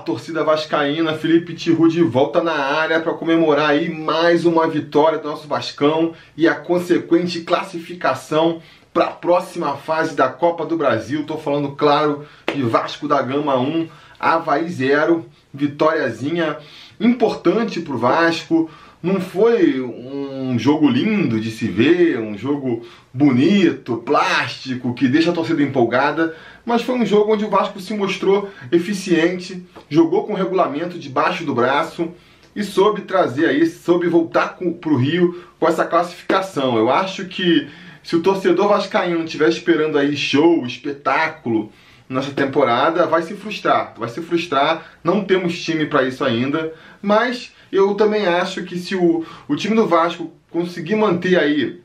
torcida vascaína, Felipe Tiru de volta na área para comemorar aí mais uma vitória do nosso Vascão e a consequente classificação para a próxima fase da Copa do Brasil. Estou falando, claro, de Vasco da Gama 1, Havaí 0, vitóriazinha importante para o Vasco. Não foi um jogo lindo de se ver, um jogo bonito, plástico, que deixa a torcida empolgada, mas foi um jogo onde o Vasco se mostrou eficiente, jogou com o regulamento debaixo do braço e soube trazer aí, soube voltar para o Rio com essa classificação. Eu acho que se o torcedor vascaíno estiver esperando aí show, espetáculo nessa temporada, vai se frustrar, vai se frustrar. Não temos time para isso ainda, mas eu também acho que se o, o time do Vasco conseguir manter aí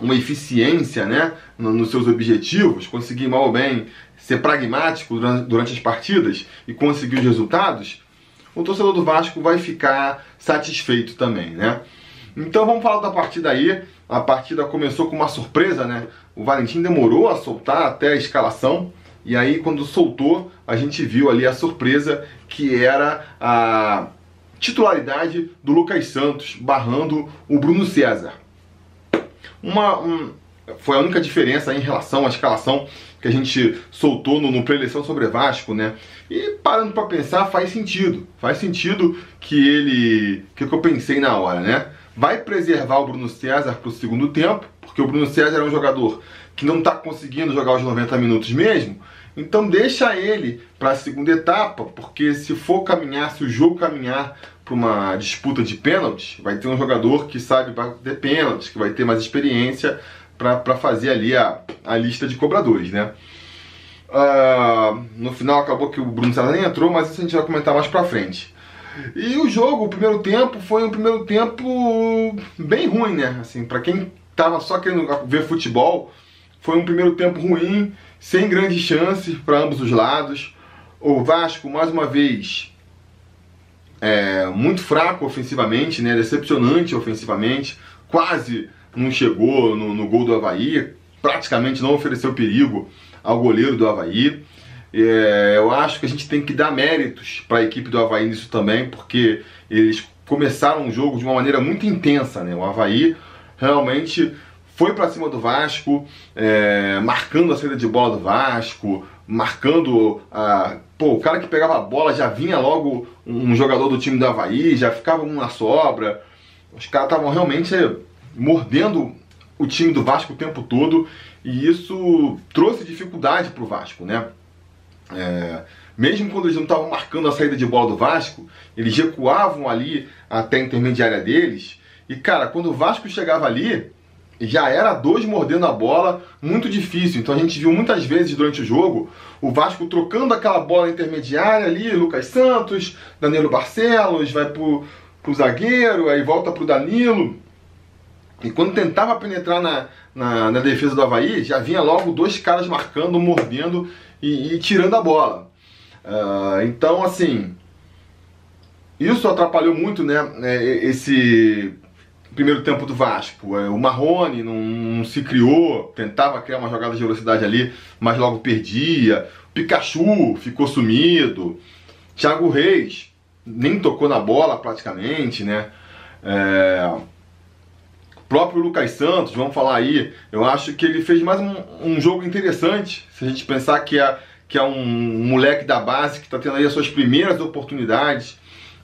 uma eficiência né, nos seus objetivos, conseguir mal ou bem ser pragmático durante, as partidas e conseguir os resultados, o torcedor do Vasco vai ficar satisfeito também, né? Então vamos falar da partida aí. A partida começou com uma surpresa, né? O Valentim demorou a soltar até a escalação. E aí, quando soltou, a gente viu ali a surpresa que era a titularidade do Lucas Santos barrando o Bruno César. Uma, um, foi a única diferença em relação à escalação que a gente soltou no, no pré-eleição sobre Vasco, né? E parando para pensar, faz sentido. Faz sentido que ele. que, que eu pensei na hora, né? Vai preservar o Bruno César para o segundo tempo, porque o Bruno César é um jogador que não está conseguindo jogar os 90 minutos mesmo. Então deixa ele para a segunda etapa, porque se for caminhar, se o jogo caminhar para uma disputa de pênaltis, vai ter um jogador que sabe bater pênaltis, que vai ter mais experiência para fazer ali a, a lista de cobradores, né? Uh, no final acabou que o Bruno César nem entrou, mas isso a gente vai comentar mais para frente. E o jogo, o primeiro tempo, foi um primeiro tempo bem ruim, né? Assim, para quem tava só querendo ver futebol, foi um primeiro tempo ruim sem grandes chances para ambos os lados. O Vasco, mais uma vez, é, muito fraco ofensivamente, né? decepcionante ofensivamente, quase não chegou no, no gol do Havaí, praticamente não ofereceu perigo ao goleiro do Havaí. É, eu acho que a gente tem que dar méritos para a equipe do Havaí nisso também, porque eles começaram o jogo de uma maneira muito intensa. Né? O Havaí realmente foi para cima do Vasco, é, marcando a saída de bola do Vasco, marcando a. Pô, o cara que pegava a bola já vinha logo um jogador do time do Havaí, já ficava um na sobra. Os caras estavam realmente mordendo o time do Vasco o tempo todo e isso trouxe dificuldade para o Vasco, né? É, mesmo quando eles não estavam marcando a saída de bola do Vasco, eles recuavam ali até a intermediária deles. E cara, quando o Vasco chegava ali, já era dois mordendo a bola, muito difícil. Então a gente viu muitas vezes durante o jogo o Vasco trocando aquela bola intermediária ali, Lucas Santos, Danilo Barcelos, vai pro, pro zagueiro, aí volta pro Danilo. E quando tentava penetrar na, na, na defesa do Havaí, já vinha logo dois caras marcando, mordendo e, e tirando a bola. Uh, então, assim, isso atrapalhou muito né, é, esse primeiro tempo do Vasco. É, o Marrone não, não, se criou, tentava criar uma jogada de velocidade ali, mas logo perdia. O Pikachu ficou sumido. Thiago Reis nem tocou na bola praticamente, né? É... O próprio Lucas Santos, vamos falar aí, eu acho que ele fez mais um, um jogo interessante. Se a gente pensar que é, que é um moleque da base que está tendo aí as suas primeiras oportunidades,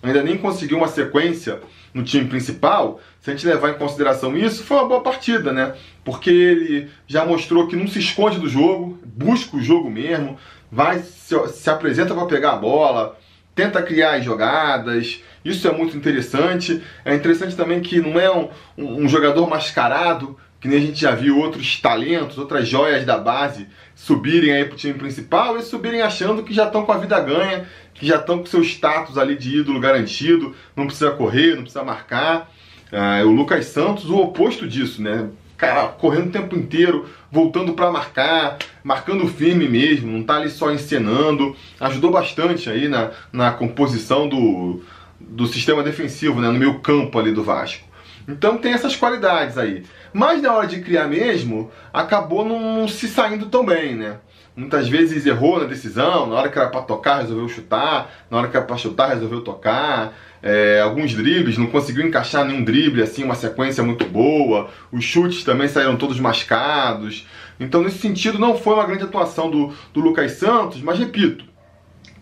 ainda nem conseguiu uma sequência no time principal, se a gente levar em consideração isso, foi uma boa partida, né? Porque ele já mostrou que não se esconde do jogo, busca o jogo mesmo, vai se, se apresenta para pegar a bola, tenta criar jogadas. Isso é muito interessante. É interessante também que não é um, um jogador mascarado, que nem a gente já viu outros talentos, outras joias da base subirem aí pro time principal e subirem achando que já estão com a vida ganha, que já estão com seu status ali de ídolo garantido, não precisa correr, não precisa marcar. Ah, o Lucas Santos, o oposto disso, né? Cara, correndo o tempo inteiro, voltando para marcar, marcando firme mesmo, não tá ali só encenando. Ajudou bastante aí na, na composição do, do sistema defensivo, né? No meio campo ali do Vasco. Então tem essas qualidades aí. Mas na hora de criar mesmo, acabou não se saindo tão bem, né? muitas vezes errou na decisão, na hora que era para tocar resolveu chutar, na hora que era para chutar resolveu tocar, é, alguns dribles, não conseguiu encaixar nenhum drible assim, uma sequência muito boa, os chutes também saíram todos mascados, então nesse sentido não foi uma grande atuação do, do Lucas Santos, mas repito,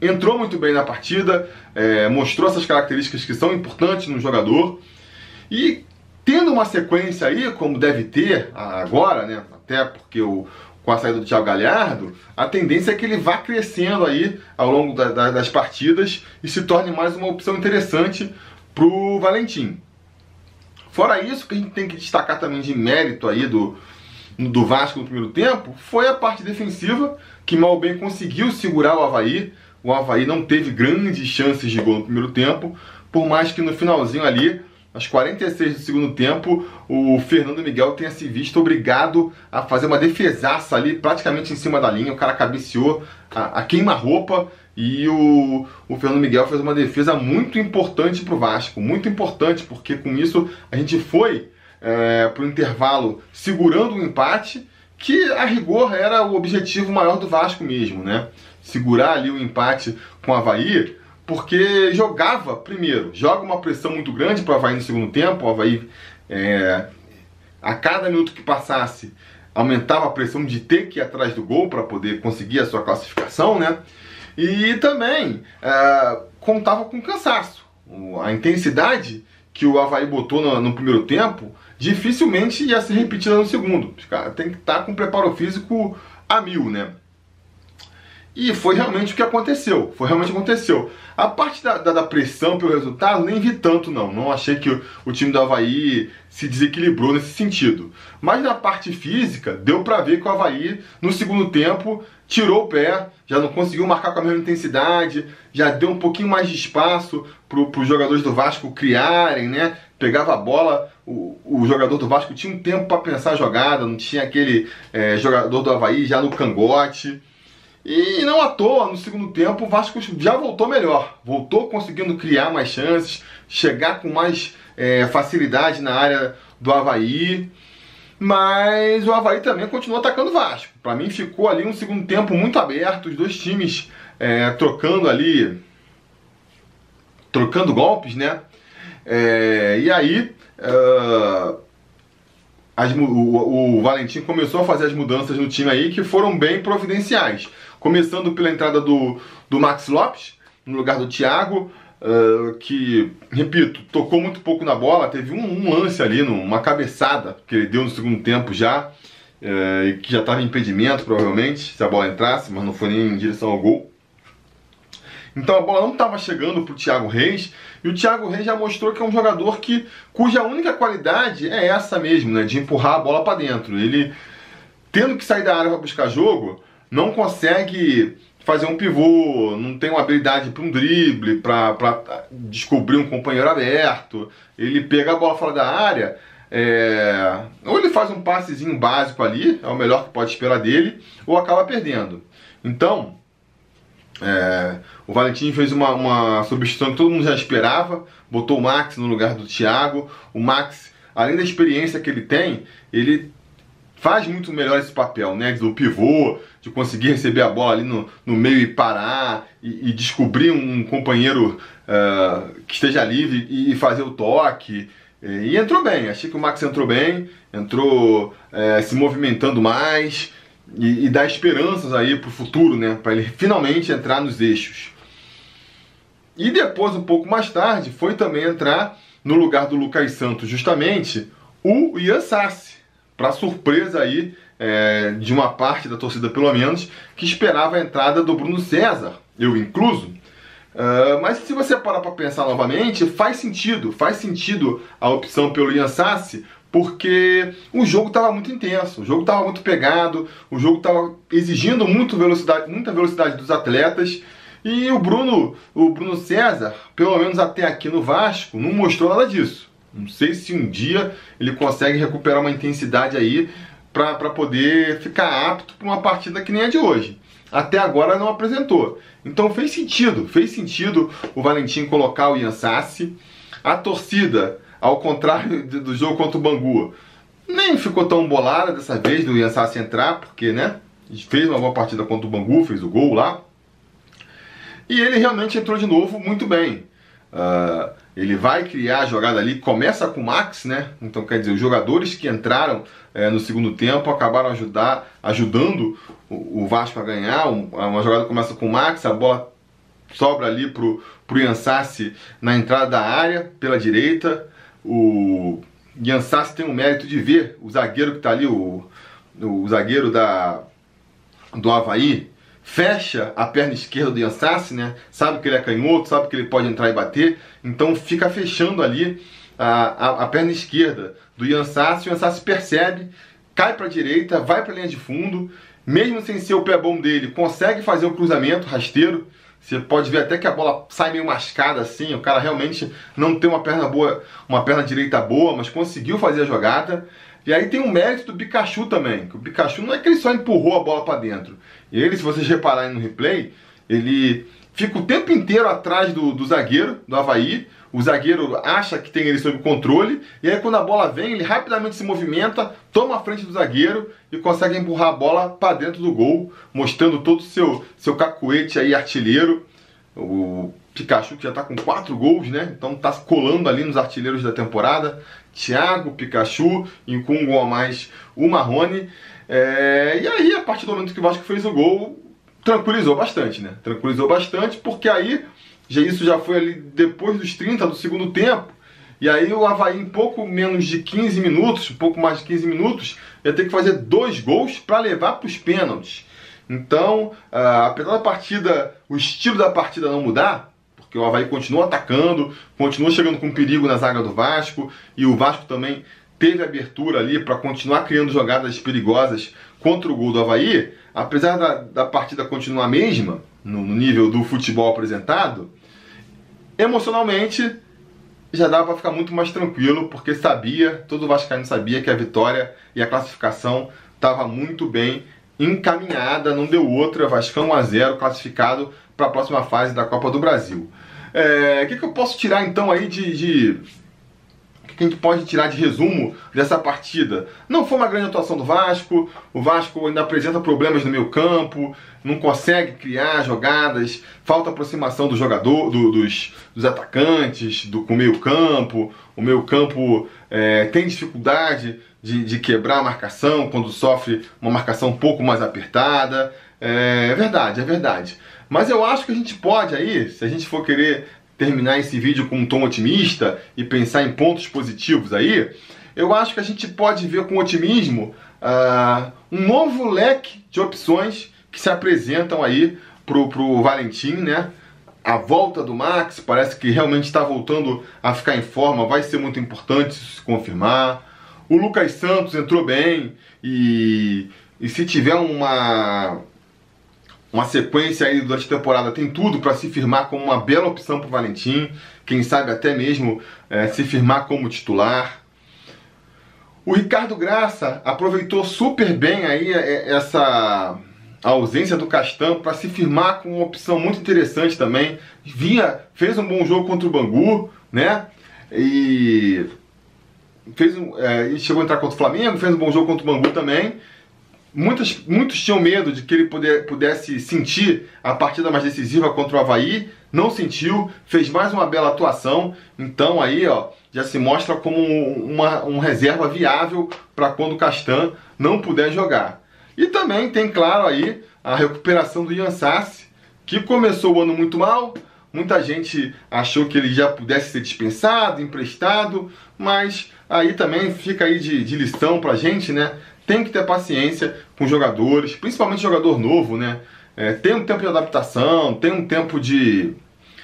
entrou muito bem na partida, é, mostrou essas características que são importantes no jogador e tendo uma sequência aí, como deve ter agora, né, até porque o, com a saída do Thiago Galhardo, a tendência é que ele vá crescendo aí ao longo da, da, das partidas e se torne mais uma opção interessante para o Valentim. Fora isso, que a gente tem que destacar também de mérito aí do, do Vasco no primeiro tempo, foi a parte defensiva, que mal bem conseguiu segurar o Havaí. O Havaí não teve grandes chances de gol no primeiro tempo, por mais que no finalzinho ali aos 46 do segundo tempo, o Fernando Miguel tenha se visto obrigado a fazer uma defesaça ali, praticamente em cima da linha. O cara cabeceou a, a queima-roupa e o, o Fernando Miguel fez uma defesa muito importante para o Vasco. Muito importante, porque com isso a gente foi é, para o intervalo segurando o empate, que a rigor era o objetivo maior do Vasco mesmo, né? Segurar ali o empate com o Havaí porque jogava, primeiro, joga uma pressão muito grande para o Havaí no segundo tempo, o Havaí, é, a cada minuto que passasse, aumentava a pressão de ter que ir atrás do gol para poder conseguir a sua classificação, né? E também é, contava com cansaço. A intensidade que o Havaí botou no, no, primeiro tempo dificilmente ia ser repetida no segundo. Os caras tem que estar tá com preparo físico a mil, né? E foi realmente o que aconteceu. Foi realmente aconteceu. A parte da, da, da, pressão pelo resultado, nem vi tanto, não. Não achei que o, o, time do Havaí se desequilibrou nesse sentido. Mas na parte física, deu para ver que o Havaí, no segundo tempo, tirou o pé, já não conseguiu marcar com a mesma intensidade, já deu um pouquinho mais de espaço para os jogadores do Vasco criarem, né? Pegava a bola, o, o jogador do Vasco tinha um tempo para pensar a jogada, não tinha aquele é, jogador do Havaí já no cangote. E não à toa, no segundo tempo, o Vasco já voltou melhor. Voltou conseguindo criar mais chances, chegar com mais é, facilidade na área do Havaí. Mas o Havaí também continuou atacando o Vasco. Para mim ficou ali um segundo tempo muito aberto, os dois times é, trocando ali, trocando golpes, né? É, e aí uh, as, o, o Valentim começou a fazer as mudanças no time aí que foram bem providenciais. Começando pela entrada do, do Max Lopes, no lugar do Thiago, uh, que, repito, tocou muito pouco na bola, teve um, um, lance ali, uma cabeçada que ele deu no segundo tempo já, uh, que já estava em impedimento provavelmente, se a bola entrasse, mas não foi nem em direção ao gol. Então a bola não estava chegando para o Thiago Reis, e o Thiago Reis já mostrou que é um jogador que, cuja única qualidade é essa mesmo, né, de empurrar a bola para dentro. Ele, tendo que sair da área para buscar jogo, não consegue fazer um pivô, não tem uma habilidade para um drible, para descobrir um companheiro aberto. Ele pega a bola fora da área, é... ou ele faz um passezinho básico ali, é o melhor que pode esperar dele, ou acaba perdendo. Então, é... o Valentim fez uma, uma substituição que todo mundo já esperava, botou o Max no lugar do Thiago. O Max, além da experiência que ele tem, ele faz muito melhor esse papel, né? Do pivô, de conseguir receber a bola ali no, no meio e parar, e, e descobrir um companheiro uh, que esteja livre e, e fazer o toque. E entrou bem, achei que o Max entrou bem, entrou uh, se movimentando mais e, e dá esperanças aí para o futuro, né? Para ele finalmente entrar nos eixos. E depois, um pouco mais tarde, foi também entrar no lugar do Lucas Santos, justamente o Ian Sassi para surpresa aí é, de uma parte da torcida, pelo menos, que esperava a entrada do Bruno César, eu incluso. Uh, mas se você parar para pensar novamente, faz sentido, faz sentido a opção pelo Ian Sassi, porque o jogo estava muito intenso, o jogo estava muito pegado, o jogo estava exigindo muito velocidade, muita velocidade dos atletas. E o Bruno, o Bruno César, pelo menos até aqui no Vasco, não mostrou nada disso. Não sei se um dia ele consegue recuperar uma intensidade aí para poder ficar apto para uma partida que nem a de hoje. Até agora não apresentou. Então fez sentido, fez sentido o Valentim colocar o Ian Sassi. A torcida, ao contrário do, jogo contra o Bangu, nem ficou tão bolada dessa vez do Ian Sassi entrar, porque, né? fez uma boa partida contra o Bangu, fez o gol lá. E ele realmente entrou de novo muito bem. Uh, ele vai criar a jogada ali, começa com o Max, né? Então quer dizer, os jogadores que entraram é, no segundo tempo acabaram ajudar, ajudando o, o Vasco a ganhar. uma jogada começa com o Max, a bola sobra ali pro, pro Yansassi na entrada da área, pela direita. O Yansassi tem o mérito de ver o zagueiro que está ali, o, o zagueiro da, do Havaí, fecha a perna esquerda do Yansassi, né? Sabe que ele é canhoto, sabe que ele pode entrar e bater, então fica fechando ali a, a, a perna esquerda do Yansassi, o Yansassi percebe, cai para a direita, vai para a linha de fundo, mesmo sem ser o pé bom dele, consegue fazer o cruzamento rasteiro. Você pode ver até que a bola sai meio mascada assim, o cara realmente não tem uma perna boa, uma perna direita boa, mas conseguiu fazer a jogada. E aí tem o mérito do Pikachu também, que o Pikachu não é que ele só empurrou a bola para dentro. Ele, se vocês repararem no replay, ele fica o tempo inteiro atrás do, do zagueiro, do Havaí. O zagueiro acha que tem ele sob controle, e aí quando a bola vem, ele rapidamente se movimenta, toma a frente do zagueiro e consegue empurrar a bola para dentro do gol, mostrando todo o seu, seu cacuete aí artilheiro. O Pikachu que já está com quatro gols, né? Então está colando ali nos artilheiros da temporada. Thiago, Pikachu e com um gol a mais o Marrone. É... E aí, a partir do momento que o Vasco fez o gol, tranquilizou bastante, né? Tranquilizou bastante porque aí, já, isso já foi ali depois dos 30 do segundo tempo. E aí o Havaí, em pouco menos de 15 minutos, um pouco mais de 15 minutos, ia ter que fazer dois gols para levar para os pênaltis. Então, uh, apesar da partida, o estilo da partida não mudar, porque o Havaí continua atacando, continua chegando com perigo na zaga do Vasco, e o Vasco também teve abertura ali para continuar criando jogadas perigosas contra o gol do Havaí, apesar da, da partida continuar a mesma, no, no nível do futebol apresentado, emocionalmente já dava para ficar muito mais tranquilo, porque sabia, todo Vascaíno sabia que a vitória e a classificação estava muito bem encaminhada, não deu outra, Vascão 1 a 0 classificado para a próxima fase da Copa do Brasil. É, o que, que, eu posso tirar então aí de, de que pode tirar de resumo dessa partida? Não foi uma grande atuação do Vasco, o Vasco ainda apresenta problemas no meio campo, não consegue criar jogadas, falta aproximação do jogador, do, dos, dos, atacantes, do, com o meio campo, o meio campo é, tem dificuldade de, de, quebrar a marcação quando sofre uma marcação um pouco mais apertada. É, é verdade, é verdade. Mas eu acho que a gente pode aí, se a gente for querer terminar esse vídeo com um tom otimista e pensar em pontos positivos aí, eu acho que a gente pode ver com otimismo uh, um novo leque de opções que se apresentam aí pro, pro Valentim, né? A volta do Max parece que realmente está voltando a ficar em forma, vai ser muito importante se confirmar. O Lucas Santos entrou bem e, e se tiver uma uma sequência aí durante a temporada tem tudo para se firmar como uma bela opção para o Valentim, quem sabe até mesmo é, se firmar como titular. O Ricardo Graça aproveitou super bem aí é, essa ausência do Castan para se firmar com uma opção muito interessante também. Vinha, fez um bom jogo contra o Bangu, né? E fez um, é, chegou a entrar contra o Flamengo, fez um bom jogo contra o Bangu também. Muitos, muitos tinham medo de que ele puder, pudesse sentir a partida mais decisiva contra o Havaí, não sentiu, fez mais uma bela atuação, então aí ó, já se mostra como uma um reserva viável para quando o Castan não puder jogar. E também tem, claro, aí a recuperação do Ian Sassi, que começou o ano muito mal, muita gente achou que ele já pudesse ser dispensado, emprestado, mas aí também fica aí de, de lição pra gente, né? Tem que ter paciência com jogadores, principalmente jogador novo, né? É, tem um tempo de adaptação, tem um tempo de.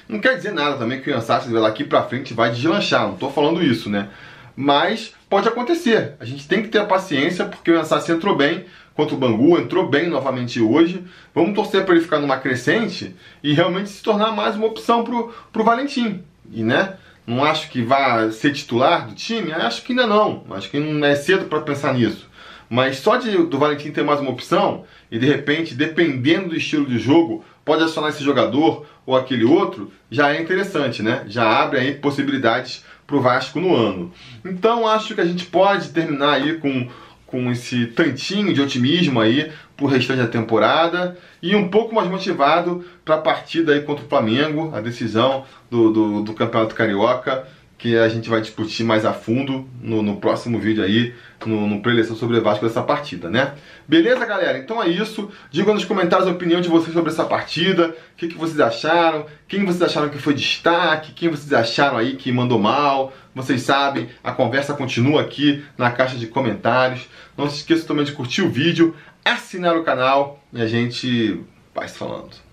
Não quer dizer nada também que o Ansatz daqui pra frente vai deslanchar, não tô falando isso, né? Mas pode acontecer. A gente tem que ter paciência porque o Ansatz entrou bem contra o Bangu, entrou bem novamente hoje. Vamos torcer para ele ficar numa crescente e realmente se tornar mais uma opção pro, pro Valentim. E né? Não acho que vá ser titular do time, acho que ainda não. Acho que não é cedo para pensar nisso. Mas só de, do Valentim ter mais uma opção e de repente, dependendo do estilo de jogo, pode acionar esse jogador ou aquele outro, já é interessante, né? Já abre aí possibilidades para o Vasco no ano. Então acho que a gente pode terminar aí com, com esse tantinho de otimismo aí pro restante da temporada e um pouco mais motivado para a partida aí contra o Flamengo, a decisão do, do, do Campeonato Carioca que a gente vai discutir mais a fundo no, no próximo vídeo aí, no, no preleção sobre o Vasco dessa partida, né? Beleza, galera? Então é isso. Digam nos comentários a opinião de vocês sobre essa partida, o que, que vocês acharam, quem vocês acharam que foi destaque, quem vocês acharam aí que mandou mal. Vocês sabem, a conversa continua aqui na caixa de comentários. Não se esqueça também de curtir o vídeo, assinar o canal e a gente vai se falando.